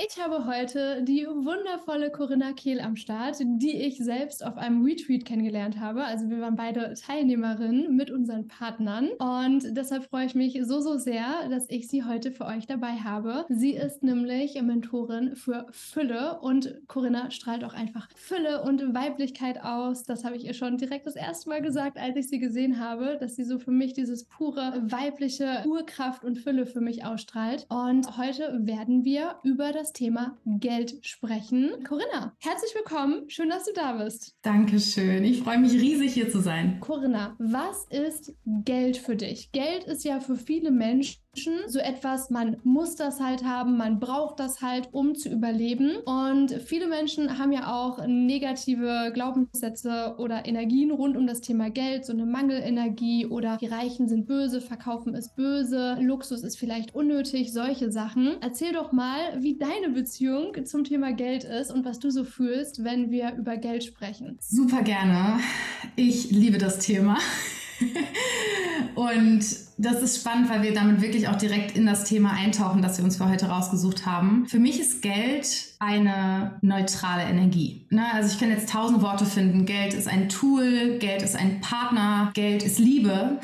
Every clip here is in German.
Ich habe heute die wundervolle Corinna Kehl am Start, die ich selbst auf einem Retreat kennengelernt habe. Also wir waren beide Teilnehmerinnen mit unseren Partnern und deshalb freue ich mich so, so sehr, dass ich sie heute für euch dabei habe. Sie ist nämlich Mentorin für Fülle und Corinna strahlt auch einfach Fülle und Weiblichkeit aus. Das habe ich ihr schon direkt das erste Mal gesagt, als ich sie gesehen habe, dass sie so für mich dieses pure weibliche Urkraft und Fülle für mich ausstrahlt. Und heute werden wir über das das Thema Geld sprechen. Corinna, herzlich willkommen. Schön, dass du da bist. Dankeschön. Ich freue mich riesig, hier zu sein. Corinna, was ist Geld für dich? Geld ist ja für viele Menschen so etwas, man muss das halt haben, man braucht das halt, um zu überleben. Und viele Menschen haben ja auch negative Glaubenssätze oder Energien rund um das Thema Geld, so eine Mangelenergie oder die Reichen sind böse, verkaufen ist böse, Luxus ist vielleicht unnötig, solche Sachen. Erzähl doch mal, wie deine Beziehung zum Thema Geld ist und was du so fühlst, wenn wir über Geld sprechen. Super gerne. Ich liebe das Thema. Und das ist spannend, weil wir damit wirklich auch direkt in das Thema eintauchen, das wir uns für heute rausgesucht haben. Für mich ist Geld eine neutrale Energie. Ne? Also ich kann jetzt tausend Worte finden. Geld ist ein Tool, Geld ist ein Partner, Geld ist Liebe.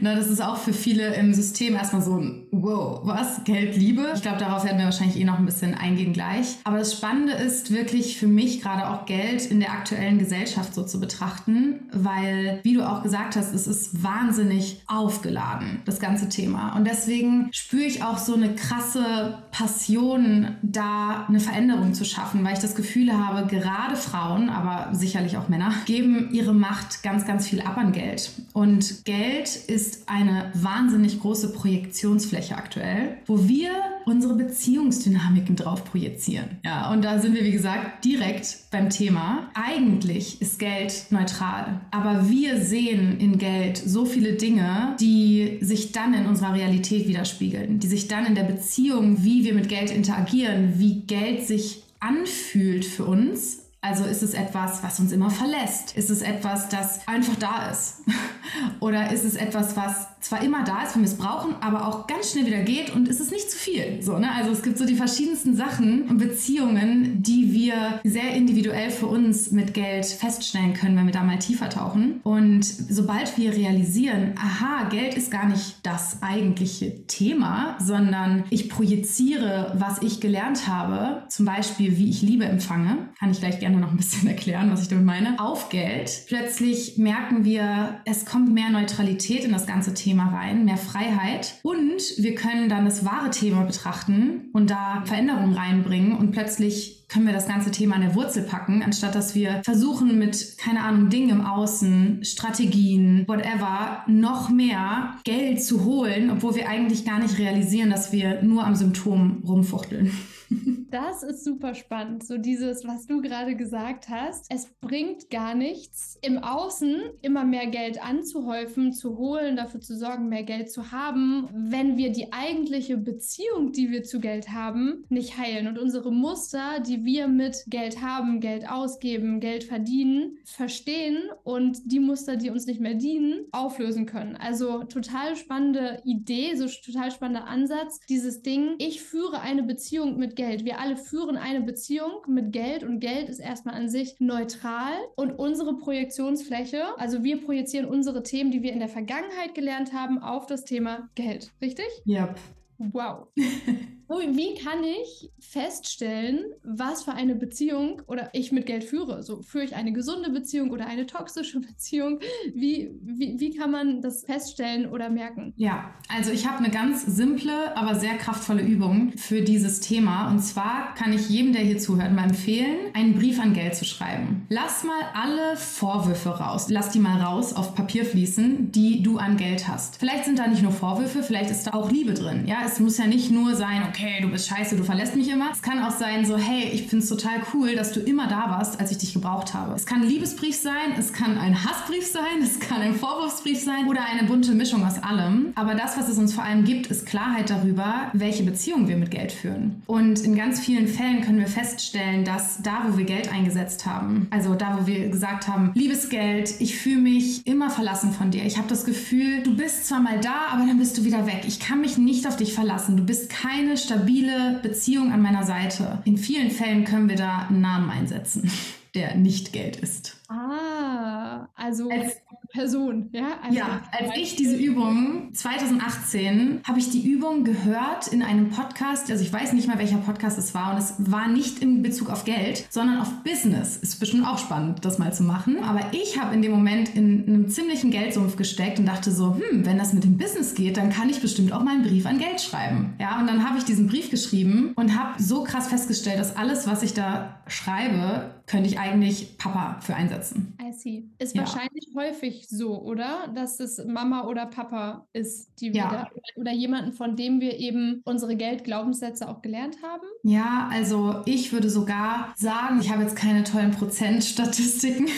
Na, das ist auch für viele im System erstmal so ein Wow, was? Geld, Liebe? Ich glaube, darauf werden wir wahrscheinlich eh noch ein bisschen eingehen gleich. Aber das Spannende ist wirklich für mich gerade auch Geld in der aktuellen Gesellschaft so zu betrachten, weil, wie du auch gesagt hast, es ist wahnsinnig aufgeladen, das ganze Thema. Und deswegen spüre ich auch so eine krasse Passion, da eine Veränderung zu schaffen, weil ich das Gefühl habe, gerade Frauen, aber sicherlich auch Männer, geben ihre Macht ganz, ganz viel ab an Geld. Und Geld ist eine wahnsinnig große Projektionsfläche aktuell, wo wir unsere Beziehungsdynamiken drauf projizieren. Ja, und da sind wir, wie gesagt, direkt beim Thema. Eigentlich ist Geld neutral, aber wir sehen in Geld so viele Dinge, die sich dann in unserer Realität widerspiegeln, die sich dann in der Beziehung, wie wir mit Geld interagieren, wie Geld sich anfühlt für uns also ist es etwas, was uns immer verlässt? Ist es etwas, das einfach da ist? Oder ist es etwas, was zwar immer da ist, wenn wir es brauchen, aber auch ganz schnell wieder geht und ist es nicht zu viel. So, ne? Also es gibt so die verschiedensten Sachen und Beziehungen, die wir sehr individuell für uns mit Geld feststellen können, wenn wir da mal tiefer tauchen. Und sobald wir realisieren, aha, Geld ist gar nicht das eigentliche Thema, sondern ich projiziere, was ich gelernt habe, zum Beispiel, wie ich Liebe empfange, kann ich gleich gerne noch ein bisschen erklären, was ich damit meine, auf Geld. Plötzlich merken wir, es kommt mehr Neutralität in das ganze Thema Thema rein, mehr Freiheit. Und wir können dann das wahre Thema betrachten und da Veränderungen reinbringen und plötzlich können wir das ganze Thema an der Wurzel packen, anstatt dass wir versuchen mit, keine Ahnung, Dingen im Außen, Strategien, whatever, noch mehr Geld zu holen, obwohl wir eigentlich gar nicht realisieren, dass wir nur am Symptom rumfuchteln. Das ist super spannend. So dieses, was du gerade gesagt hast. Es bringt gar nichts, im Außen immer mehr Geld anzuhäufen, zu holen, dafür zu sorgen, mehr Geld zu haben, wenn wir die eigentliche Beziehung, die wir zu Geld haben, nicht heilen und unsere Muster, die wir mit Geld haben, Geld ausgeben, Geld verdienen, verstehen und die Muster, die uns nicht mehr dienen, auflösen können. Also total spannende Idee, so total spannender Ansatz. Dieses Ding, ich führe eine Beziehung mit Geld. Wir alle führen eine Beziehung mit Geld und Geld ist erstmal an sich neutral und unsere Projektionsfläche, also wir projizieren unsere Themen, die wir in der Vergangenheit gelernt haben, auf das Thema Geld. Richtig? Ja. Wow. Wie kann ich feststellen, was für eine Beziehung oder ich mit Geld führe? So führe ich eine gesunde Beziehung oder eine toxische Beziehung? Wie, wie, wie kann man das feststellen oder merken? Ja, also ich habe eine ganz simple, aber sehr kraftvolle Übung für dieses Thema. Und zwar kann ich jedem, der hier zuhört, mal empfehlen, einen Brief an Geld zu schreiben. Lass mal alle Vorwürfe raus. Lass die mal raus auf Papier fließen, die du an Geld hast. Vielleicht sind da nicht nur Vorwürfe, vielleicht ist da auch Liebe drin. Ja, es muss ja nicht nur sein, okay, okay, du bist scheiße, du verlässt mich immer. Es kann auch sein so, hey, ich finde es total cool, dass du immer da warst, als ich dich gebraucht habe. Es kann ein Liebesbrief sein, es kann ein Hassbrief sein, es kann ein Vorwurfsbrief sein oder eine bunte Mischung aus allem. Aber das, was es uns vor allem gibt, ist Klarheit darüber, welche Beziehung wir mit Geld führen. Und in ganz vielen Fällen können wir feststellen, dass da, wo wir Geld eingesetzt haben, also da, wo wir gesagt haben, liebes Geld, ich fühle mich immer verlassen von dir. Ich habe das Gefühl, du bist zwar mal da, aber dann bist du wieder weg. Ich kann mich nicht auf dich verlassen. Du bist keine stabile Beziehung an meiner Seite. In vielen Fällen können wir da einen Namen einsetzen, der nicht Geld ist. Ah, also als Person, ja? Also ja, als ich diese Übung 2018 habe ich die Übung gehört in einem Podcast, also ich weiß nicht mal welcher Podcast es war und es war nicht in Bezug auf Geld, sondern auf Business. Ist bestimmt auch spannend, das mal zu machen. Aber ich habe in dem Moment in einem ziemlichen Geldsumpf gesteckt und dachte so, hm, wenn das mit dem Business geht, dann kann ich bestimmt auch mal einen Brief an Geld schreiben. Ja, und dann habe ich diesen Brief geschrieben und habe so krass festgestellt, dass alles, was ich da schreibe, könnte ich eigentlich Papa für einsetzen. I see. Ist ja. wahrscheinlich häufig so, oder? Dass es Mama oder Papa ist, die wir ja. da, oder jemanden, von dem wir eben unsere Geldglaubenssätze auch gelernt haben? Ja, also ich würde sogar sagen, ich habe jetzt keine tollen Prozentstatistiken,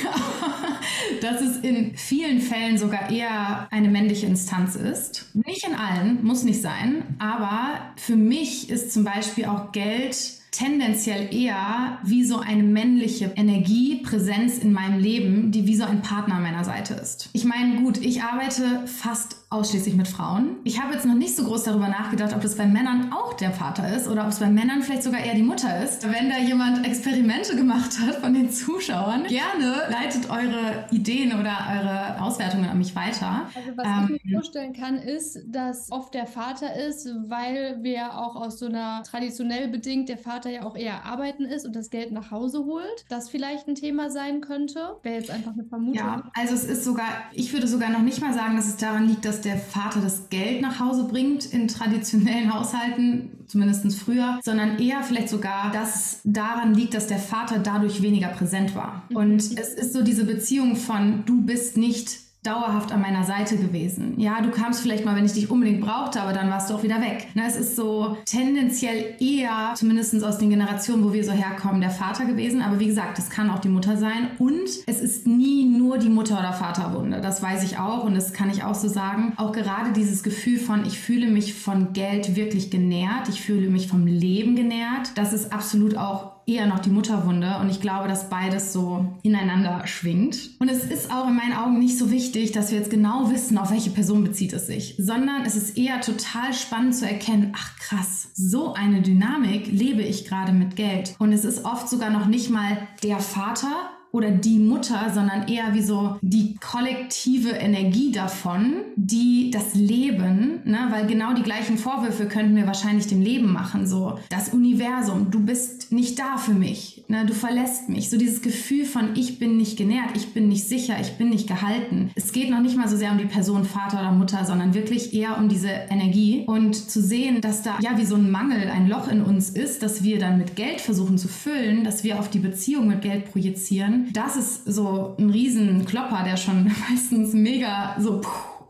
dass es in vielen Fällen sogar eher eine männliche Instanz ist. Nicht in allen, muss nicht sein, aber für mich ist zum Beispiel auch Geld tendenziell eher wie so eine männliche Energiepräsenz in meinem Leben, die wie so ein Partner an meiner Seite ist. Ich meine, gut, ich arbeite fast ausschließlich mit Frauen. Ich habe jetzt noch nicht so groß darüber nachgedacht, ob das bei Männern auch der Vater ist oder ob es bei Männern vielleicht sogar eher die Mutter ist. Wenn da jemand Experimente gemacht hat von den Zuschauern, gerne leitet eure Ideen oder eure Auswertungen an mich weiter. Also was ähm, ich mir vorstellen kann, ist, dass oft der Vater ist, weil wir auch aus so einer traditionell bedingt der Vater ja auch eher arbeiten ist und das Geld nach Hause holt. Das vielleicht ein Thema sein könnte. Wäre jetzt einfach eine Vermutung. Ja, also es ist sogar, ich würde sogar noch nicht mal sagen, dass es daran liegt, dass der Vater das Geld nach Hause bringt in traditionellen Haushalten, zumindest früher, sondern eher vielleicht sogar, dass es daran liegt, dass der Vater dadurch weniger präsent war. Mhm. Und es ist so diese Beziehung von, du bist nicht dauerhaft an meiner Seite gewesen. Ja, du kamst vielleicht mal, wenn ich dich unbedingt brauchte, aber dann warst du auch wieder weg. Na, es ist so tendenziell eher, zumindest aus den Generationen, wo wir so herkommen, der Vater gewesen. Aber wie gesagt, es kann auch die Mutter sein. Und es ist nie nur die Mutter- oder Vaterwunde. Das weiß ich auch und das kann ich auch so sagen. Auch gerade dieses Gefühl von, ich fühle mich von Geld wirklich genährt. Ich fühle mich vom Leben genährt. Das ist absolut auch eher noch die Mutterwunde und ich glaube, dass beides so ineinander schwingt. Und es ist auch in meinen Augen nicht so wichtig, dass wir jetzt genau wissen, auf welche Person bezieht es sich, sondern es ist eher total spannend zu erkennen, ach krass, so eine Dynamik lebe ich gerade mit Geld. Und es ist oft sogar noch nicht mal der Vater, oder die Mutter, sondern eher wie so die kollektive Energie davon, die das Leben, ne, weil genau die gleichen Vorwürfe könnten wir wahrscheinlich dem Leben machen, so das Universum, du bist nicht da für mich, ne, du verlässt mich, so dieses Gefühl von ich bin nicht genährt, ich bin nicht sicher, ich bin nicht gehalten. Es geht noch nicht mal so sehr um die Person Vater oder Mutter, sondern wirklich eher um diese Energie. Und zu sehen, dass da ja wie so ein Mangel, ein Loch in uns ist, dass wir dann mit Geld versuchen zu füllen, dass wir auf die Beziehung mit Geld projizieren das ist so ein Riesenklopper, der schon meistens mega so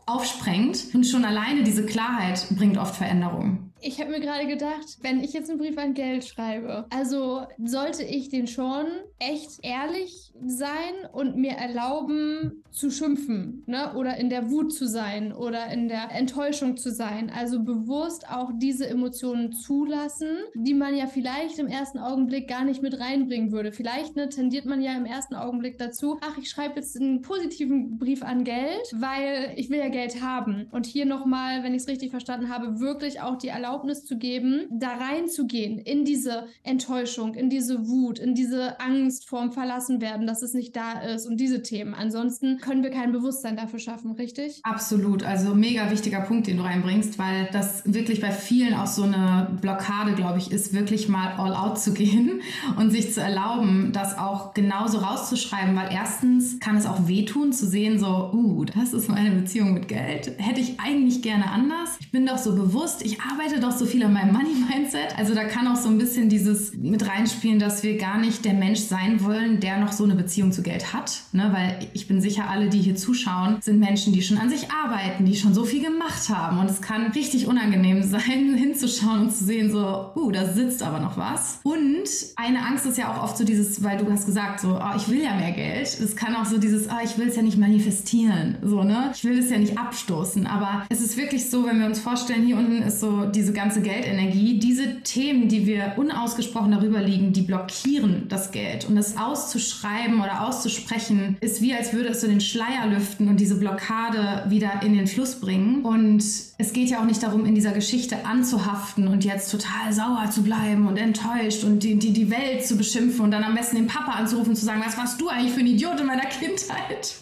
aufsprengt. Und schon alleine diese Klarheit bringt oft Veränderungen. Ich habe mir gerade gedacht, wenn ich jetzt einen Brief an Geld schreibe, also sollte ich den schon echt ehrlich sein und mir erlauben zu schimpfen, ne? Oder in der Wut zu sein oder in der Enttäuschung zu sein. Also bewusst auch diese Emotionen zulassen, die man ja vielleicht im ersten Augenblick gar nicht mit reinbringen würde. Vielleicht ne, tendiert man ja im ersten Augenblick dazu, ach, ich schreibe jetzt einen positiven Brief an Geld, weil ich will ja Geld haben. Und hier nochmal, wenn ich es richtig verstanden habe, wirklich auch die Erlaubnis Erlaubnis zu geben, da reinzugehen in diese Enttäuschung, in diese Wut, in diese Angst vorm Verlassenwerden, dass es nicht da ist und diese Themen. Ansonsten können wir kein Bewusstsein dafür schaffen, richtig? Absolut. Also mega wichtiger Punkt, den du reinbringst, weil das wirklich bei vielen auch so eine Blockade, glaube ich, ist, wirklich mal all out zu gehen und sich zu erlauben, das auch genauso rauszuschreiben, weil erstens kann es auch wehtun zu sehen, so, uh, das ist meine Beziehung mit Geld. Hätte ich eigentlich gerne anders. Ich bin doch so bewusst, ich arbeite doch so viel an meinem Money-Mindset. Also da kann auch so ein bisschen dieses mit reinspielen, dass wir gar nicht der Mensch sein wollen, der noch so eine Beziehung zu Geld hat. Ne? Weil ich bin sicher, alle, die hier zuschauen, sind Menschen, die schon an sich arbeiten, die schon so viel gemacht haben. Und es kann richtig unangenehm sein, hinzuschauen und zu sehen, so, uh, da sitzt aber noch was. Und eine Angst ist ja auch oft so dieses, weil du hast gesagt, so, oh, ich will ja mehr Geld. Es kann auch so dieses, oh, ich will es ja nicht manifestieren. So, ne? Ich will es ja nicht abstoßen. Aber es ist wirklich so, wenn wir uns vorstellen, hier unten ist so diese diese ganze Geldenergie, diese Themen, die wir unausgesprochen darüber liegen, die blockieren das Geld. Und das auszuschreiben oder auszusprechen, ist wie, als würde es so den Schleier lüften und diese Blockade wieder in den Fluss bringen. Und es geht ja auch nicht darum, in dieser Geschichte anzuhaften und jetzt total sauer zu bleiben und enttäuscht und die, die, die Welt zu beschimpfen und dann am besten den Papa anzurufen und zu sagen, was warst du eigentlich für ein Idiot in meiner Kindheit?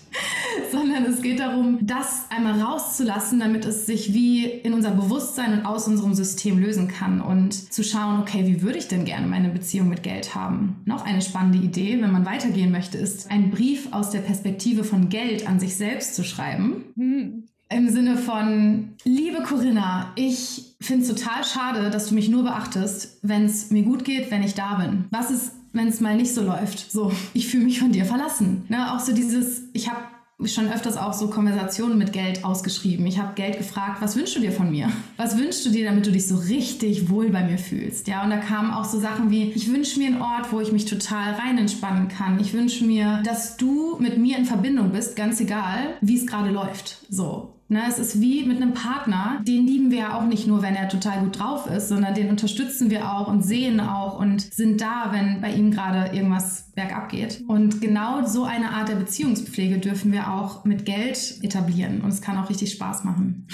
sondern es geht darum, das einmal rauszulassen, damit es sich wie in unser Bewusstsein und aus unserem System lösen kann und zu schauen, okay, wie würde ich denn gerne meine Beziehung mit Geld haben? Noch eine spannende Idee, wenn man weitergehen möchte, ist, einen Brief aus der Perspektive von Geld an sich selbst zu schreiben. Hm. Im Sinne von, liebe Corinna, ich finde es total schade, dass du mich nur beachtest, wenn es mir gut geht, wenn ich da bin. Was ist wenn es mal nicht so läuft. So, ich fühle mich von dir verlassen. Ne? Auch so dieses, ich habe schon öfters auch so Konversationen mit Geld ausgeschrieben. Ich habe Geld gefragt, was wünschst du dir von mir? Was wünschst du dir, damit du dich so richtig wohl bei mir fühlst? Ja, und da kamen auch so Sachen wie, ich wünsche mir einen Ort, wo ich mich total rein entspannen kann. Ich wünsche mir, dass du mit mir in Verbindung bist, ganz egal, wie es gerade läuft. So. Ne, es ist wie mit einem Partner, den lieben wir ja auch nicht nur, wenn er total gut drauf ist, sondern den unterstützen wir auch und sehen auch und sind da, wenn bei ihm gerade irgendwas bergab geht. Und genau so eine Art der Beziehungspflege dürfen wir auch mit Geld etablieren und es kann auch richtig Spaß machen.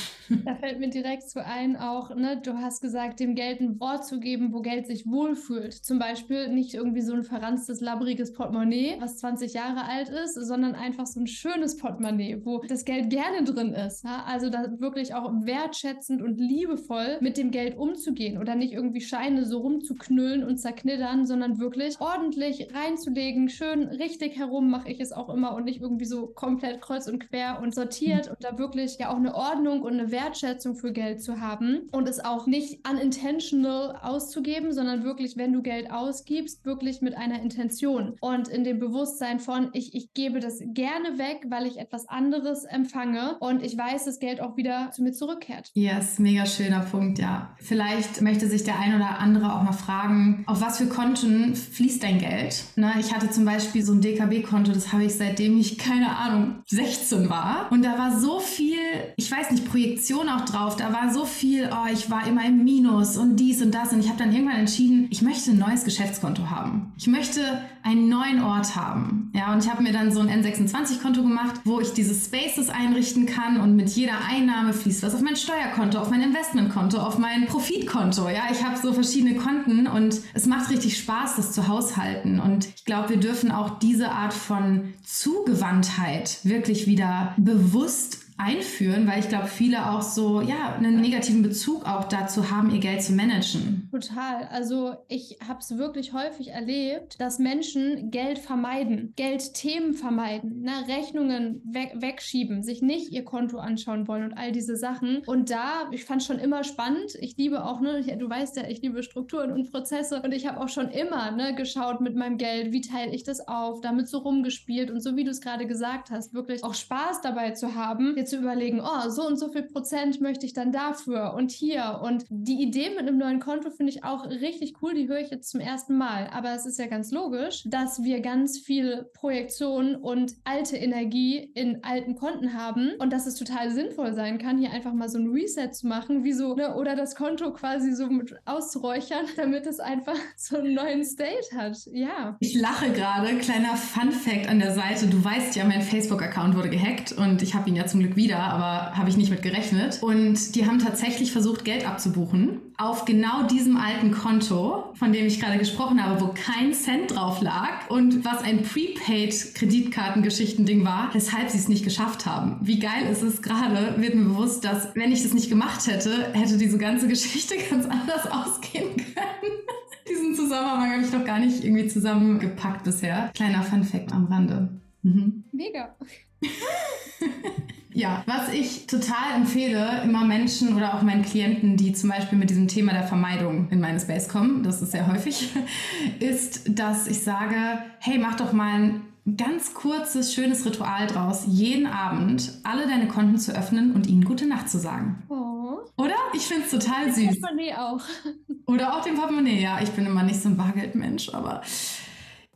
Da fällt mir direkt so ein, auch, ne, du hast gesagt, dem Geld ein Wort zu geben, wo Geld sich wohlfühlt. Zum Beispiel nicht irgendwie so ein verranztes, labbriges Portemonnaie, was 20 Jahre alt ist, sondern einfach so ein schönes Portemonnaie, wo das Geld gerne drin ist. Ja? Also da wirklich auch wertschätzend und liebevoll mit dem Geld umzugehen oder nicht irgendwie Scheine so rumzuknüllen und zerknittern, sondern wirklich ordentlich reinzulegen, schön richtig herum mache ich es auch immer und nicht irgendwie so komplett kreuz und quer und sortiert und da wirklich ja auch eine Ordnung und eine Wertschätzung für Geld zu haben und es auch nicht unintentional auszugeben, sondern wirklich, wenn du Geld ausgibst, wirklich mit einer Intention und in dem Bewusstsein von, ich, ich gebe das gerne weg, weil ich etwas anderes empfange und ich weiß, dass Geld auch wieder zu mir zurückkehrt. Yes, mega schöner Punkt, ja. Vielleicht möchte sich der ein oder andere auch mal fragen, auf was für Konten fließt dein Geld? Ne, ich hatte zum Beispiel so ein DKB-Konto, das habe ich seitdem ich, keine Ahnung, 16 war. Und da war so viel, ich weiß nicht, Projektion auch drauf. Da war so viel, oh, ich war immer im Minus und dies und das. Und ich habe dann irgendwann entschieden, ich möchte ein neues Geschäftskonto haben. Ich möchte einen neuen Ort haben. Ja, und ich habe mir dann so ein N26-Konto gemacht, wo ich diese Spaces einrichten kann und mit jeder Einnahme fließt was auf mein Steuerkonto, auf mein Investmentkonto, auf mein Profitkonto. Ja, ich habe so verschiedene Konten und es macht richtig Spaß, das zu haushalten. Und ich glaube, wir dürfen auch diese Art von Zugewandtheit wirklich wieder bewusst einführen, weil ich glaube, viele auch so, ja, einen negativen Bezug auch dazu haben, ihr Geld zu managen. Total. Also ich habe es wirklich häufig erlebt, dass Menschen Geld vermeiden, Geldthemen vermeiden, ne? Rechnungen we wegschieben, sich nicht ihr Konto anschauen wollen und all diese Sachen. Und da, ich fand schon immer spannend. Ich liebe auch, ne, du weißt ja, ich liebe Strukturen und Prozesse und ich habe auch schon immer ne, geschaut mit meinem Geld, wie teile ich das auf, damit so rumgespielt und so wie du es gerade gesagt hast, wirklich auch Spaß dabei zu haben zu überlegen, oh, so und so viel Prozent möchte ich dann dafür und hier. Und die Idee mit einem neuen Konto finde ich auch richtig cool. Die höre ich jetzt zum ersten Mal. Aber es ist ja ganz logisch, dass wir ganz viel Projektion und alte Energie in alten Konten haben und dass es total sinnvoll sein kann, hier einfach mal so ein Reset zu machen, wie so, ne, oder das Konto quasi so mit auszuräuchern, damit es einfach so einen neuen State hat. Ja. Ich lache gerade. Kleiner Fun Fact an der Seite. Du weißt ja, mein Facebook-Account wurde gehackt und ich habe ihn ja zum Glück wieder, aber habe ich nicht mit gerechnet. Und die haben tatsächlich versucht, Geld abzubuchen auf genau diesem alten Konto, von dem ich gerade gesprochen habe, wo kein Cent drauf lag und was ein Prepaid-Kreditkartengeschichtending war, weshalb sie es nicht geschafft haben. Wie geil ist es gerade, wird mir bewusst, dass wenn ich das nicht gemacht hätte, hätte diese ganze Geschichte ganz anders ausgehen können. Diesen Zusammenhang habe ich noch gar nicht irgendwie zusammengepackt bisher. Kleiner Fun-Fact am Rande. Mhm. Mega. Ja, was ich total empfehle, immer Menschen oder auch meinen Klienten, die zum Beispiel mit diesem Thema der Vermeidung in meine Space kommen, das ist sehr häufig, ist, dass ich sage, hey, mach doch mal ein ganz kurzes, schönes Ritual draus, jeden Abend alle deine Konten zu öffnen und ihnen gute Nacht zu sagen. Oh. Oder? Ich finde es total süß. Portemonnaie auch. Oder auch dem Portemonnaie, ja. Ich bin immer nicht so ein Bargeldmensch, aber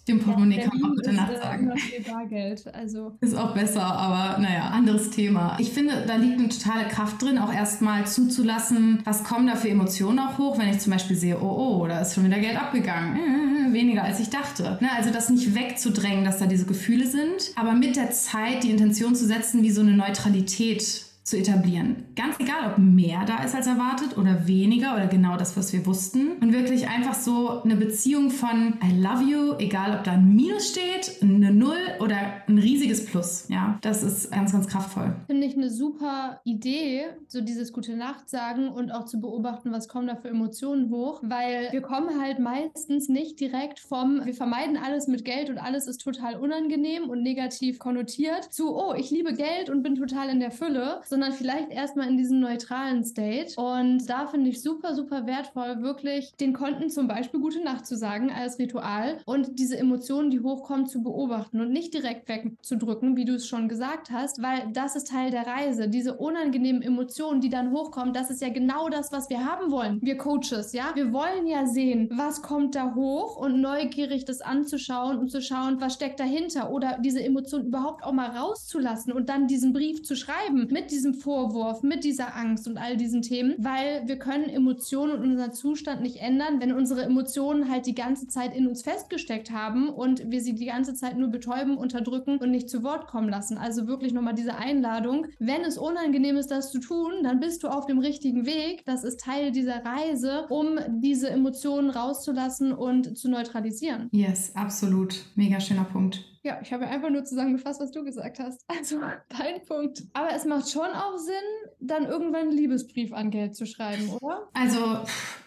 Dem Portemonnaie ja, kann man auch gute Nacht sagen. Bargeld, also. Ist auch besser, aber naja, anderes Thema. Ich finde, da liegt eine totale Kraft drin, auch erstmal zuzulassen, was kommen da für Emotionen auch hoch, wenn ich zum Beispiel sehe, oh, oh, da ist schon wieder Geld abgegangen. Äh, weniger als ich dachte. Ne? Also das nicht wegzudrängen, dass da diese Gefühle sind, aber mit der Zeit die Intention zu setzen, wie so eine Neutralität zu etablieren. Ganz egal, ob mehr da ist als erwartet oder weniger oder genau das, was wir wussten. Und wirklich einfach so eine Beziehung von I love you, egal ob da ein Minus steht, eine Null oder ein riesiges Plus. Ja, das ist ganz, ganz kraftvoll. Finde ich eine super Idee, so dieses gute Nacht sagen und auch zu beobachten, was kommen da für Emotionen hoch, weil wir kommen halt meistens nicht direkt vom, wir vermeiden alles mit Geld und alles ist total unangenehm und negativ konnotiert zu, oh, ich liebe Geld und bin total in der Fülle, sondern vielleicht erstmal in diesem neutralen State. Und da finde ich super, super wertvoll, wirklich den Konten zum Beispiel gute Nacht zu sagen als Ritual und diese Emotionen, die hochkommen, zu beobachten und nicht direkt wegzudrücken, wie du es schon gesagt hast, weil das ist Teil der Reise. Diese unangenehmen Emotionen, die dann hochkommen, das ist ja genau das, was wir haben wollen. Wir Coaches, ja? Wir wollen ja sehen, was kommt da hoch und neugierig das anzuschauen und zu schauen, was steckt dahinter oder diese Emotionen überhaupt auch mal rauszulassen und dann diesen Brief zu schreiben mit diesem diesem Vorwurf, mit dieser Angst und all diesen Themen, weil wir können Emotionen und unseren Zustand nicht ändern, wenn unsere Emotionen halt die ganze Zeit in uns festgesteckt haben und wir sie die ganze Zeit nur betäuben, unterdrücken und nicht zu Wort kommen lassen. Also wirklich nochmal diese Einladung. Wenn es unangenehm ist, das zu tun, dann bist du auf dem richtigen Weg. Das ist Teil dieser Reise, um diese Emotionen rauszulassen und zu neutralisieren. Yes, absolut. Mega schöner Punkt. Ja, ich habe einfach nur zusammengefasst, was du gesagt hast. Also dein Punkt. Aber es macht schon auch Sinn, dann irgendwann einen Liebesbrief an Geld zu schreiben, oder? Also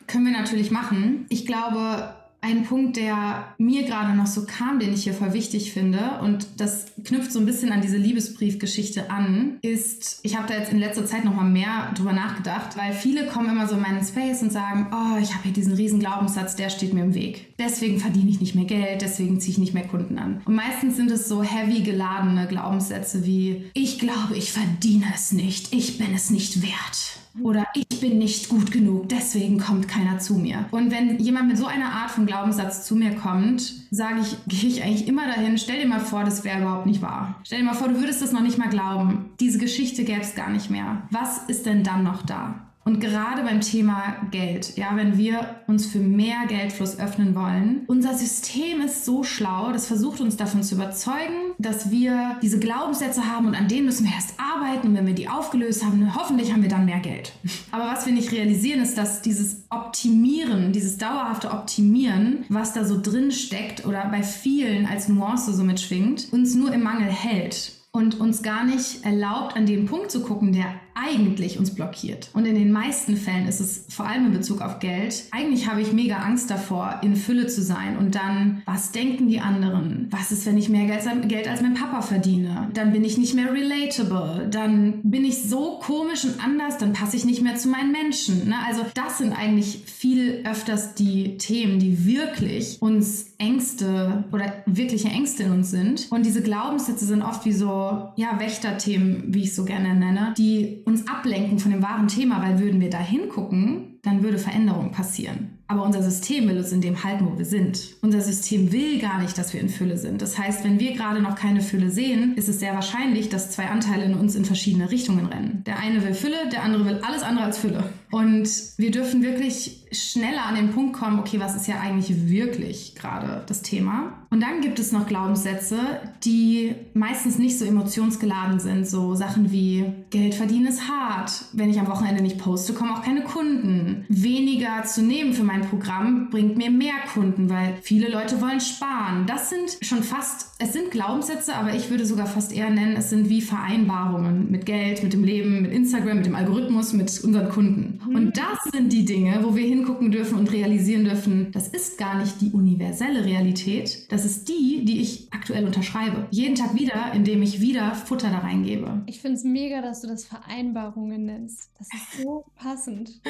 können wir natürlich machen. Ich glaube, ein Punkt, der mir gerade noch so kam, den ich hier voll wichtig finde, und das knüpft so ein bisschen an diese Liebesbriefgeschichte an, ist, ich habe da jetzt in letzter Zeit noch mal mehr drüber nachgedacht, weil viele kommen immer so in meinen Space und sagen, oh, ich habe hier diesen riesen Glaubenssatz, der steht mir im Weg. Deswegen verdiene ich nicht mehr Geld, deswegen ziehe ich nicht mehr Kunden an. Und meistens sind es so heavy geladene Glaubenssätze wie, ich glaube, ich verdiene es nicht, ich bin es nicht wert oder ich bin nicht gut genug, deswegen kommt keiner zu mir. Und wenn jemand mit so einer Art von Glaubenssatz zu mir kommt, sage ich, gehe ich eigentlich immer dahin, stell dir mal vor, das wäre überhaupt nicht wahr. Stell dir mal vor, du würdest das noch nicht mal glauben. Diese Geschichte gäbe es gar nicht mehr. Was ist denn dann noch da? Und gerade beim Thema Geld, ja, wenn wir uns für mehr Geldfluss öffnen wollen, unser System ist so schlau, das versucht uns davon zu überzeugen, dass wir diese Glaubenssätze haben und an denen müssen wir erst arbeiten und wenn wir die aufgelöst haben, hoffentlich haben wir dann mehr Geld. Aber was wir nicht realisieren, ist, dass dieses Optimieren, dieses dauerhafte Optimieren, was da so drin steckt oder bei vielen als Nuance so mitschwingt, uns nur im Mangel hält und uns gar nicht erlaubt, an den Punkt zu gucken, der eigentlich uns blockiert. Und in den meisten Fällen ist es vor allem in Bezug auf Geld. Eigentlich habe ich mega Angst davor, in Fülle zu sein. Und dann, was denken die anderen? Was ist, wenn ich mehr Geld als mein Papa verdiene? Dann bin ich nicht mehr relatable. Dann bin ich so komisch und anders, dann passe ich nicht mehr zu meinen Menschen. Ne? Also das sind eigentlich viel öfters die Themen, die wirklich uns Ängste oder wirkliche Ängste in uns sind. Und diese Glaubenssätze sind oft wie so, ja, Wächterthemen, wie ich so gerne nenne, die uns ablenken von dem wahren Thema, weil würden wir da hingucken, dann würde Veränderung passieren. Aber unser System will uns in dem halten, wo wir sind. Unser System will gar nicht, dass wir in Fülle sind. Das heißt, wenn wir gerade noch keine Fülle sehen, ist es sehr wahrscheinlich, dass zwei Anteile in uns in verschiedene Richtungen rennen. Der eine will Fülle, der andere will alles andere als Fülle. Und wir dürfen wirklich schneller an den Punkt kommen, okay, was ist ja eigentlich wirklich gerade das Thema? Und dann gibt es noch Glaubenssätze, die meistens nicht so emotionsgeladen sind. So Sachen wie Geld verdienen ist hart. Wenn ich am Wochenende nicht poste, kommen auch keine Kunden. Weniger zu nehmen für mein Programm bringt mir mehr Kunden, weil viele Leute wollen sparen. Das sind schon fast, es sind Glaubenssätze, aber ich würde sogar fast eher nennen, es sind wie Vereinbarungen mit Geld, mit dem Leben, mit Instagram, mit dem Algorithmus, mit unseren Kunden. Mhm. Und das sind die Dinge, wo wir hingucken dürfen und realisieren dürfen, das ist gar nicht die universelle Realität, das ist die, die ich aktuell unterschreibe. Jeden Tag wieder, indem ich wieder Futter da reingebe. Ich finde es mega, dass du das Vereinbarungen nennst. Das ist so passend.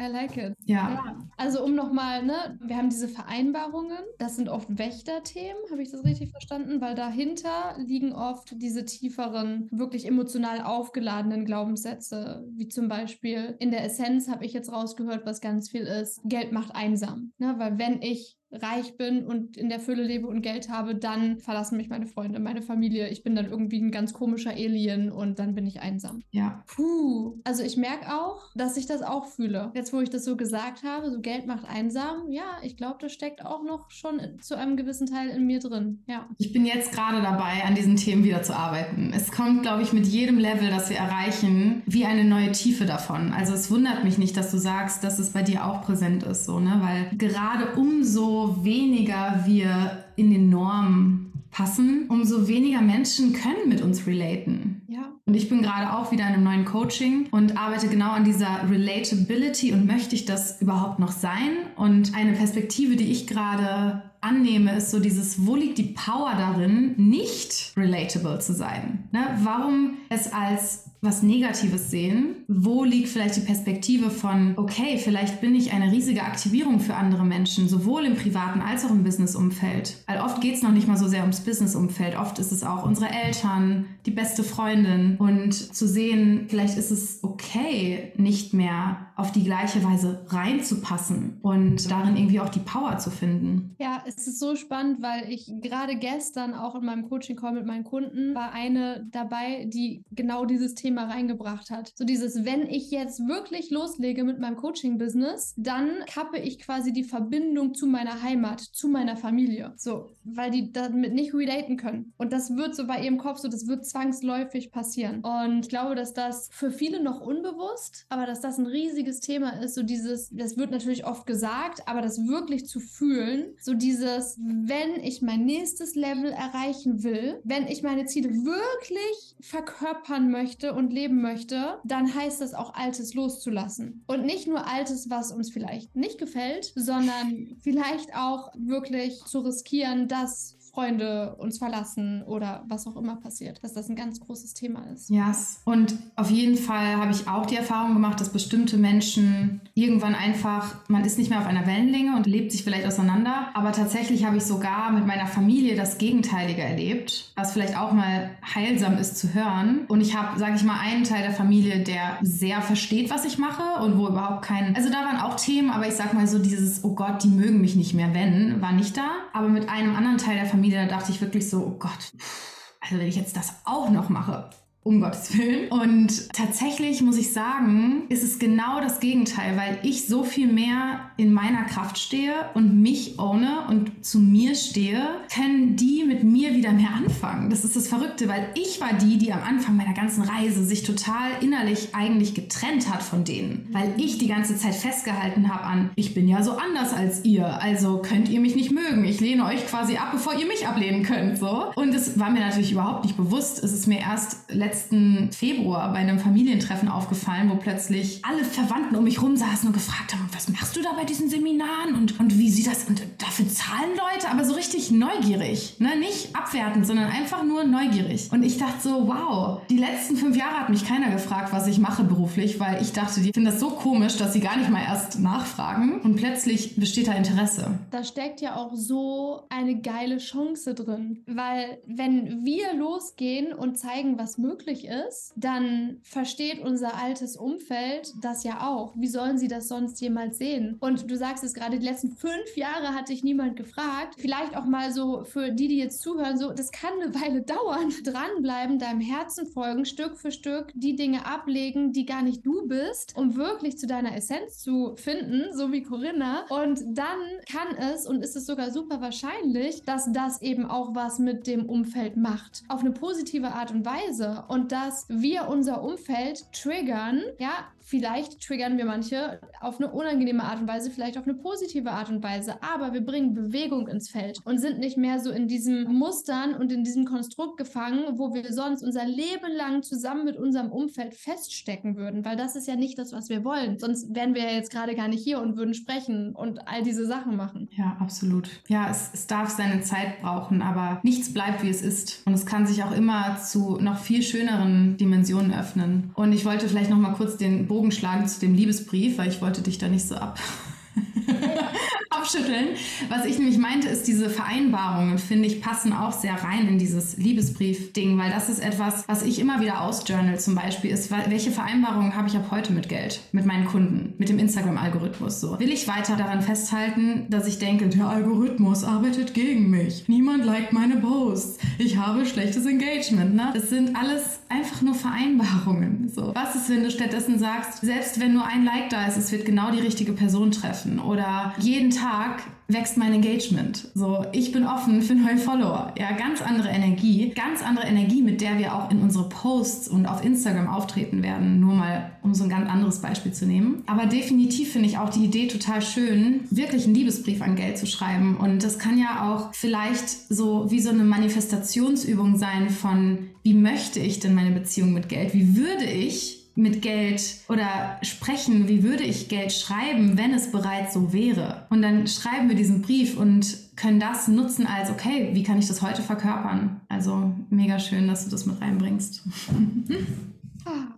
I like it. ja. ja. Also um nochmal, ne, wir haben diese Vereinbarungen, das sind oft Wächterthemen, habe ich das richtig verstanden? Weil dahinter liegen oft diese tieferen, wirklich emotional aufgeladenen Glaubenssätze, wie zum Beispiel in der Essenz habe ich jetzt rausgehört, was ganz viel ist, Geld macht einsam. Ne? Weil wenn ich reich bin und in der Fülle lebe und Geld habe, dann verlassen mich meine Freunde, meine Familie. Ich bin dann irgendwie ein ganz komischer Alien und dann bin ich einsam. Ja. Puh. Also ich merke auch, dass ich das auch fühle. Jetzt, wo ich das so gesagt habe, so Geld macht einsam, ja, ich glaube, das steckt auch noch schon zu einem gewissen Teil in mir drin. Ja. Ich bin jetzt gerade dabei, an diesen Themen wieder zu arbeiten. Es kommt, glaube ich, mit jedem Level, das wir erreichen, wie eine neue Tiefe davon. Also es wundert mich nicht, dass du sagst, dass es bei dir auch präsent ist, so, ne? Weil gerade umso weniger wir in den Normen passen, umso weniger Menschen können mit uns relaten. Ja. Und ich bin gerade auch wieder in einem neuen Coaching und arbeite genau an dieser Relatability und möchte ich das überhaupt noch sein? Und eine Perspektive, die ich gerade annehme, ist so dieses, wo liegt die Power darin, nicht relatable zu sein? Ne? Warum es als was Negatives sehen? Wo liegt vielleicht die Perspektive von, okay, vielleicht bin ich eine riesige Aktivierung für andere Menschen, sowohl im privaten als auch im Businessumfeld? Weil oft geht es noch nicht mal so sehr ums Businessumfeld. Oft ist es auch unsere Eltern, die beste Freundin. Und zu sehen, vielleicht ist es okay, nicht mehr auf die gleiche Weise reinzupassen und darin irgendwie auch die Power zu finden. Ja, es ist so spannend, weil ich gerade gestern auch in meinem Coaching-Call mit meinen Kunden war eine dabei, die genau dieses Thema reingebracht hat. So dieses, wenn ich jetzt wirklich loslege mit meinem Coaching-Business, dann kappe ich quasi die Verbindung zu meiner Heimat, zu meiner Familie. So, weil die damit nicht relaten können. Und das wird so bei ihrem Kopf so, das wird zwangsläufig passieren. Und ich glaube, dass das für viele noch unbewusst, aber dass das ein riesiges Thema ist, so dieses, das wird natürlich oft gesagt, aber das wirklich zu fühlen, so dieses, wenn ich mein nächstes Level erreichen will, wenn ich meine Ziele wirklich verkörpern möchte und leben möchte, dann heißt das auch Altes loszulassen. Und nicht nur Altes, was uns vielleicht nicht gefällt, sondern vielleicht auch wirklich zu riskieren, dass Freunde uns verlassen oder was auch immer passiert, dass das ein ganz großes Thema ist. Ja, yes. und auf jeden Fall habe ich auch die Erfahrung gemacht, dass bestimmte Menschen irgendwann einfach, man ist nicht mehr auf einer Wellenlänge und lebt sich vielleicht auseinander, aber tatsächlich habe ich sogar mit meiner Familie das Gegenteilige erlebt, was vielleicht auch mal heilsam ist zu hören. Und ich habe, sage ich mal, einen Teil der Familie, der sehr versteht, was ich mache und wo überhaupt kein, also da waren auch Themen, aber ich sag mal so dieses, oh Gott, die mögen mich nicht mehr, wenn, war nicht da. Aber mit einem anderen Teil der Familie Da dachte ich wirklich so, oh Gott, also wenn ich jetzt das auch noch mache, um Gottes Willen. Und tatsächlich muss ich sagen, ist es genau das Gegenteil, weil ich so viel mehr in meiner Kraft stehe und mich ohne und zu mir stehe, können die mit mir wieder mehr anfangen. Das ist das Verrückte, weil ich war die, die am Anfang meiner ganzen Reise sich total innerlich eigentlich getrennt hat von denen, weil ich die ganze Zeit festgehalten habe an, ich bin ja so anders als ihr, also könnt ihr mich nicht mögen. Ich lehne euch quasi ab, bevor ihr mich ablehnen könnt, so. Und es war mir natürlich überhaupt nicht bewusst. Es ist mir erst letztes letzten Februar bei einem Familientreffen aufgefallen, wo plötzlich alle Verwandten um mich rum saßen und gefragt haben, was machst du da bei diesen Seminaren und, und wie sieht das, und dafür zahlen Leute, aber so richtig neugierig, ne? nicht abwertend, sondern einfach nur neugierig. Und ich dachte so, wow, die letzten fünf Jahre hat mich keiner gefragt, was ich mache beruflich, weil ich dachte, die finden das so komisch, dass sie gar nicht mal erst nachfragen und plötzlich besteht da Interesse. Da steckt ja auch so eine geile Chance drin, weil wenn wir losgehen und zeigen, was möglich möglich ist, dann versteht unser altes Umfeld das ja auch. Wie sollen sie das sonst jemals sehen? Und du sagst es gerade, die letzten fünf Jahre hat dich niemand gefragt. Vielleicht auch mal so für die, die jetzt zuhören, so, das kann eine Weile dauern. Dranbleiben, deinem Herzen folgen, Stück für Stück die Dinge ablegen, die gar nicht du bist, um wirklich zu deiner Essenz zu finden, so wie Corinna. Und dann kann es und ist es sogar super wahrscheinlich, dass das eben auch was mit dem Umfeld macht. Auf eine positive Art und Weise und dass wir unser Umfeld triggern, ja, Vielleicht triggern wir manche auf eine unangenehme Art und Weise, vielleicht auf eine positive Art und Weise, aber wir bringen Bewegung ins Feld und sind nicht mehr so in diesen Mustern und in diesem Konstrukt gefangen, wo wir sonst unser Leben lang zusammen mit unserem Umfeld feststecken würden, weil das ist ja nicht das, was wir wollen. Sonst wären wir ja jetzt gerade gar nicht hier und würden sprechen und all diese Sachen machen. Ja, absolut. Ja, es, es darf seine Zeit brauchen, aber nichts bleibt, wie es ist. Und es kann sich auch immer zu noch viel schöneren Dimensionen öffnen. Und ich wollte vielleicht noch mal kurz den Bogen Bogen schlagen zu dem Liebesbrief, weil ich wollte dich da nicht so ab. Kopfschütteln. Was ich nämlich meinte, ist diese Vereinbarungen, finde ich, passen auch sehr rein in dieses Liebesbrief-Ding, weil das ist etwas, was ich immer wieder ausjournal zum Beispiel, ist, welche Vereinbarungen habe ich ab heute mit Geld, mit meinen Kunden, mit dem Instagram-Algorithmus so. Will ich weiter daran festhalten, dass ich denke, der Algorithmus arbeitet gegen mich. Niemand liked meine Posts. Ich habe schlechtes Engagement. Ne? Das sind alles einfach nur Vereinbarungen. So. Was ist, wenn du stattdessen sagst, selbst wenn nur ein Like da ist, es wird genau die richtige Person treffen. Oder jeden Tag wächst mein Engagement. So, ich bin offen für neue Follower. Ja, ganz andere Energie. Ganz andere Energie, mit der wir auch in unsere Posts und auf Instagram auftreten werden. Nur mal, um so ein ganz anderes Beispiel zu nehmen. Aber definitiv finde ich auch die Idee total schön, wirklich einen Liebesbrief an Geld zu schreiben. Und das kann ja auch vielleicht so wie so eine Manifestationsübung sein von, wie möchte ich denn meine Beziehung mit Geld? Wie würde ich mit Geld oder sprechen, wie würde ich Geld schreiben, wenn es bereits so wäre. Und dann schreiben wir diesen Brief und können das nutzen als, okay, wie kann ich das heute verkörpern? Also mega schön, dass du das mit reinbringst.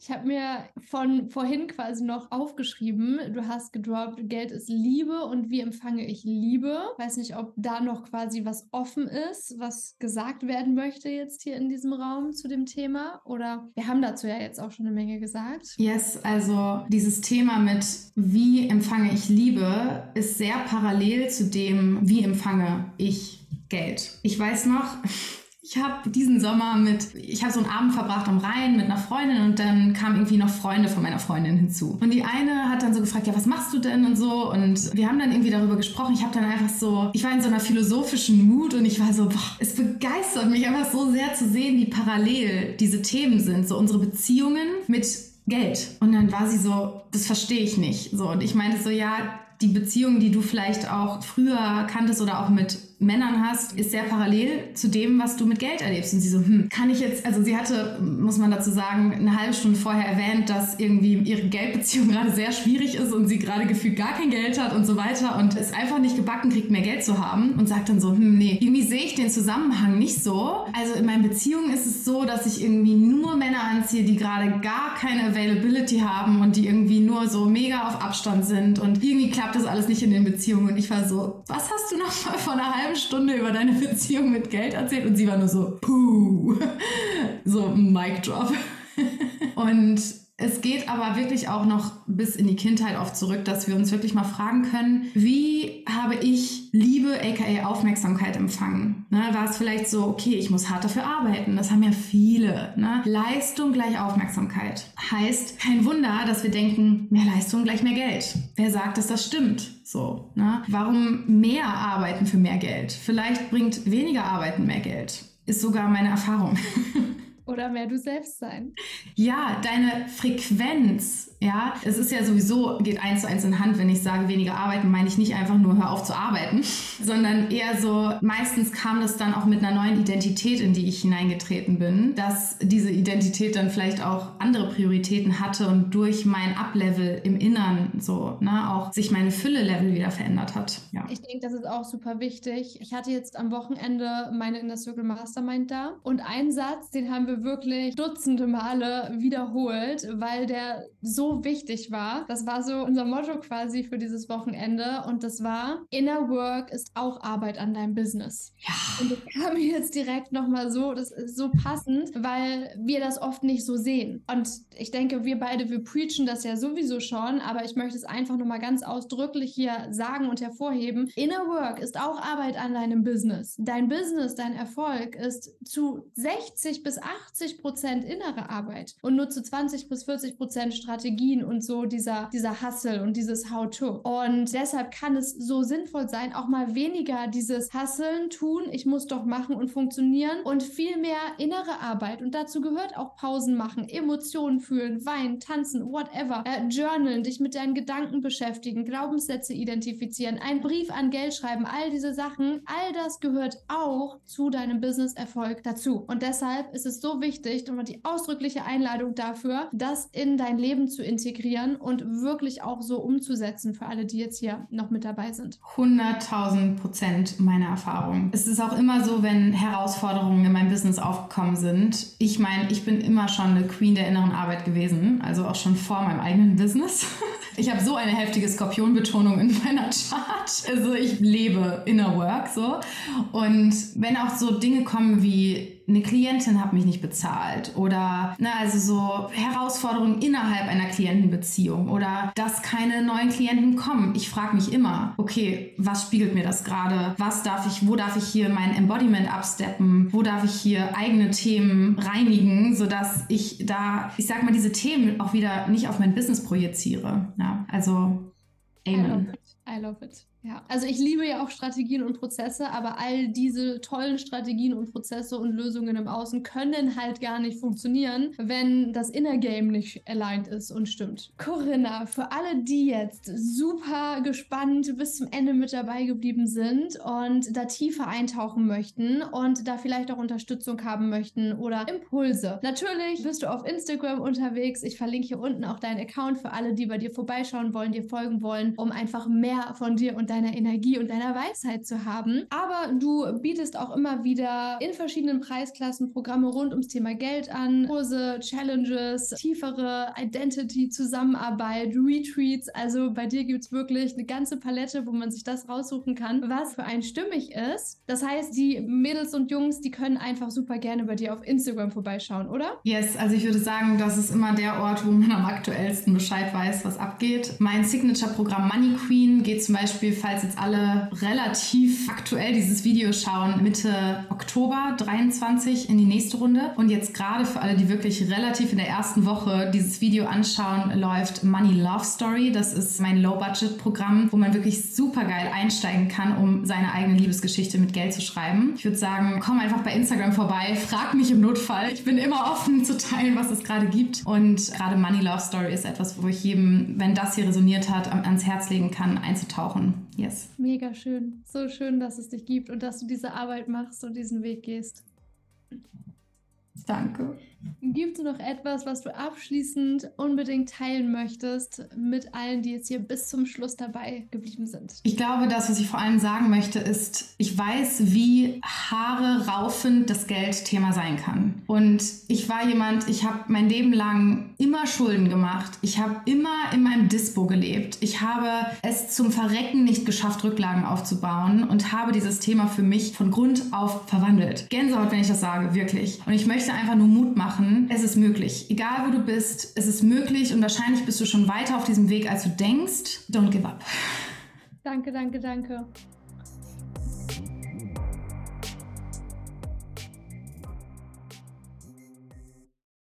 Ich habe mir von vorhin quasi noch aufgeschrieben, du hast gedroppt, Geld ist Liebe und wie empfange ich Liebe? Weiß nicht, ob da noch quasi was offen ist, was gesagt werden möchte jetzt hier in diesem Raum zu dem Thema oder wir haben dazu ja jetzt auch schon eine Menge gesagt. Yes, also dieses Thema mit wie empfange ich Liebe ist sehr parallel zu dem, wie empfange ich Geld. Ich weiß noch, ich habe diesen Sommer mit, ich habe so einen Abend verbracht am Rhein mit einer Freundin und dann kamen irgendwie noch Freunde von meiner Freundin hinzu. Und die eine hat dann so gefragt, ja, was machst du denn und so. Und wir haben dann irgendwie darüber gesprochen. Ich habe dann einfach so, ich war in so einer philosophischen Mut und ich war so, boah, es begeistert mich einfach so sehr zu sehen, wie parallel diese Themen sind. So unsere Beziehungen mit Geld. Und dann war sie so, das verstehe ich nicht. So, und ich meinte so, ja, die Beziehungen, die du vielleicht auch früher kanntest oder auch mit Männern hast, ist sehr parallel zu dem, was du mit Geld erlebst. Und sie so, hm, kann ich jetzt, also sie hatte, muss man dazu sagen, eine halbe Stunde vorher erwähnt, dass irgendwie ihre Geldbeziehung gerade sehr schwierig ist und sie gerade gefühlt gar kein Geld hat und so weiter und es einfach nicht gebacken kriegt, mehr Geld zu haben und sagt dann so, hm, nee, irgendwie sehe ich den Zusammenhang nicht so. Also in meinen Beziehungen ist es so, dass ich irgendwie nur Männer anziehe, die gerade gar keine Availability haben und die irgendwie nur so mega auf Abstand sind und irgendwie klappt das alles nicht in den Beziehungen und ich war so, was hast du noch mal vor einer halben halbe Stunde über deine Beziehung mit Geld erzählt und sie war nur so, puh, so Mic Drop. und es geht aber wirklich auch noch bis in die Kindheit oft zurück, dass wir uns wirklich mal fragen können, wie habe ich Liebe, aka Aufmerksamkeit empfangen? Ne, war es vielleicht so, okay, ich muss hart dafür arbeiten, das haben ja viele. Ne? Leistung gleich Aufmerksamkeit. Heißt, kein Wunder, dass wir denken, mehr Leistung gleich mehr Geld. Wer sagt, dass das stimmt? So, ne? Warum mehr arbeiten für mehr Geld? Vielleicht bringt weniger Arbeiten mehr Geld. Ist sogar meine Erfahrung. Oder mehr du selbst sein. Ja, deine Frequenz ja, es ist ja sowieso, geht eins zu eins in Hand, wenn ich sage, weniger arbeiten, meine ich nicht einfach nur hör auf zu arbeiten, sondern eher so, meistens kam das dann auch mit einer neuen Identität, in die ich hineingetreten bin, dass diese Identität dann vielleicht auch andere Prioritäten hatte und durch mein Uplevel im Innern so, ne, auch sich meine Fülle-Level wieder verändert hat. Ja. Ich denke, das ist auch super wichtig. Ich hatte jetzt am Wochenende meine Inner Circle Mastermind da und einen Satz, den haben wir wirklich dutzende Male wiederholt, weil der so wichtig war. Das war so unser Motto quasi für dieses Wochenende und das war Inner Work ist auch Arbeit an deinem Business. Ja. Und das kam mir jetzt direkt nochmal so, das ist so passend, weil wir das oft nicht so sehen. Und ich denke, wir beide, wir preachen das ja sowieso schon, aber ich möchte es einfach nochmal ganz ausdrücklich hier sagen und hervorheben. Inner Work ist auch Arbeit an deinem Business. Dein Business, dein Erfolg ist zu 60 bis 80 Prozent innere Arbeit und nur zu 20 bis 40 Prozent Strategie Strategien und so dieser, dieser Hustle und dieses How-to. Und deshalb kann es so sinnvoll sein, auch mal weniger dieses Hustlen tun, ich muss doch machen und funktionieren und viel mehr innere Arbeit. Und dazu gehört auch Pausen machen, Emotionen fühlen, weinen, tanzen, whatever, äh, journalen, dich mit deinen Gedanken beschäftigen, Glaubenssätze identifizieren, einen Brief an Geld schreiben, all diese Sachen, all das gehört auch zu deinem Business-Erfolg dazu. Und deshalb ist es so wichtig und die ausdrückliche Einladung dafür, das in dein Leben zu integrieren und wirklich auch so umzusetzen für alle, die jetzt hier noch mit dabei sind. 100.000 Prozent meiner Erfahrung. Es ist auch immer so, wenn Herausforderungen in meinem Business aufgekommen sind. Ich meine, ich bin immer schon eine Queen der inneren Arbeit gewesen, also auch schon vor meinem eigenen Business. Ich habe so eine heftige Skorpionbetonung in meiner Chart. Also ich lebe Inner Work so. Und wenn auch so Dinge kommen wie eine Klientin hat mich nicht bezahlt oder na, also so Herausforderungen innerhalb einer Klientenbeziehung oder dass keine neuen Klienten kommen. Ich frage mich immer, okay, was spiegelt mir das gerade? Was darf ich, wo darf ich hier mein Embodiment absteppen? Wo darf ich hier eigene Themen reinigen, sodass ich da, ich sag mal, diese Themen auch wieder nicht auf mein Business projiziere. Ja, also Amen. I love it. I love it. Ja, also ich liebe ja auch Strategien und Prozesse, aber all diese tollen Strategien und Prozesse und Lösungen im Außen können halt gar nicht funktionieren, wenn das Inner Game nicht aligned ist und stimmt. Corinna, für alle, die jetzt super gespannt bis zum Ende mit dabei geblieben sind und da tiefer eintauchen möchten und da vielleicht auch Unterstützung haben möchten oder Impulse. Natürlich bist du auf Instagram unterwegs. Ich verlinke hier unten auch deinen Account für alle, die bei dir vorbeischauen wollen, dir folgen wollen, um einfach mehr von dir und deiner Energie und deiner Weisheit zu haben. Aber du bietest auch immer wieder in verschiedenen Preisklassen Programme rund ums Thema Geld an, Kurse, Challenges, tiefere Identity, Zusammenarbeit, Retreats. Also bei dir gibt es wirklich eine ganze Palette, wo man sich das raussuchen kann, was für einen stimmig ist. Das heißt, die Mädels und Jungs, die können einfach super gerne bei dir auf Instagram vorbeischauen, oder? Yes, also ich würde sagen, das ist immer der Ort, wo man am aktuellsten Bescheid weiß, was abgeht. Mein Signature-Programm Money Queen geht zum Beispiel falls jetzt alle relativ aktuell dieses Video schauen, Mitte Oktober 23 in die nächste Runde. Und jetzt gerade für alle, die wirklich relativ in der ersten Woche dieses Video anschauen, läuft Money Love Story. Das ist mein Low-Budget-Programm, wo man wirklich super geil einsteigen kann, um seine eigene Liebesgeschichte mit Geld zu schreiben. Ich würde sagen, komm einfach bei Instagram vorbei, frag mich im Notfall. Ich bin immer offen zu teilen, was es gerade gibt. Und gerade Money Love Story ist etwas, wo ich jedem, wenn das hier resoniert hat, ans Herz legen kann, einzutauchen. Yes. Mega schön. So schön, dass es dich gibt und dass du diese Arbeit machst und diesen Weg gehst. Danke. Gibt es noch etwas, was du abschließend unbedingt teilen möchtest mit allen, die jetzt hier bis zum Schluss dabei geblieben sind? Ich glaube, das, was ich vor allem sagen möchte, ist, ich weiß, wie Haare raufend das Geldthema sein kann. Und ich war jemand, ich habe mein Leben lang immer Schulden gemacht. Ich habe immer in meinem Dispo gelebt. Ich habe es zum Verrecken nicht geschafft, Rücklagen aufzubauen und habe dieses Thema für mich von Grund auf verwandelt. Gänsehaut, wenn ich das sage, wirklich. Und ich möchte einfach nur Mut machen machen. Es ist möglich. Egal wo du bist, es ist möglich und wahrscheinlich bist du schon weiter auf diesem Weg, als du denkst. Don't give up. Danke, danke, danke.